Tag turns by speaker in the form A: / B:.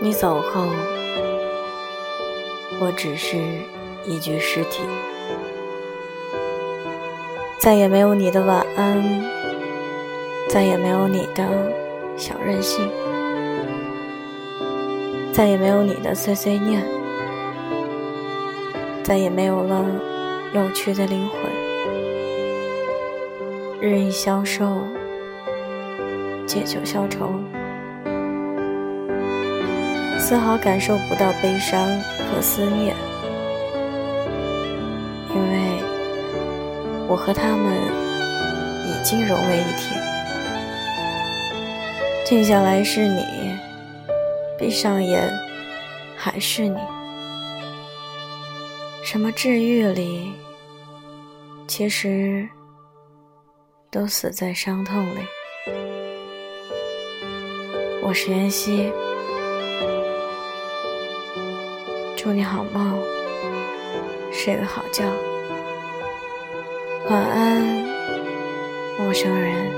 A: 你走后，我只是一具尸体，再也没有你的晚安，再也没有你的小任性，再也没有你的碎碎念，再也没有了有趣的灵魂。日益消瘦，借酒消愁，丝毫感受不到悲伤和思念，因为我和他们已经融为一体。静下来是你，闭上眼还是你。什么治愈里，其实。都死在伤痛里。我是妍希，祝你好梦，睡个好觉，晚安，陌生人。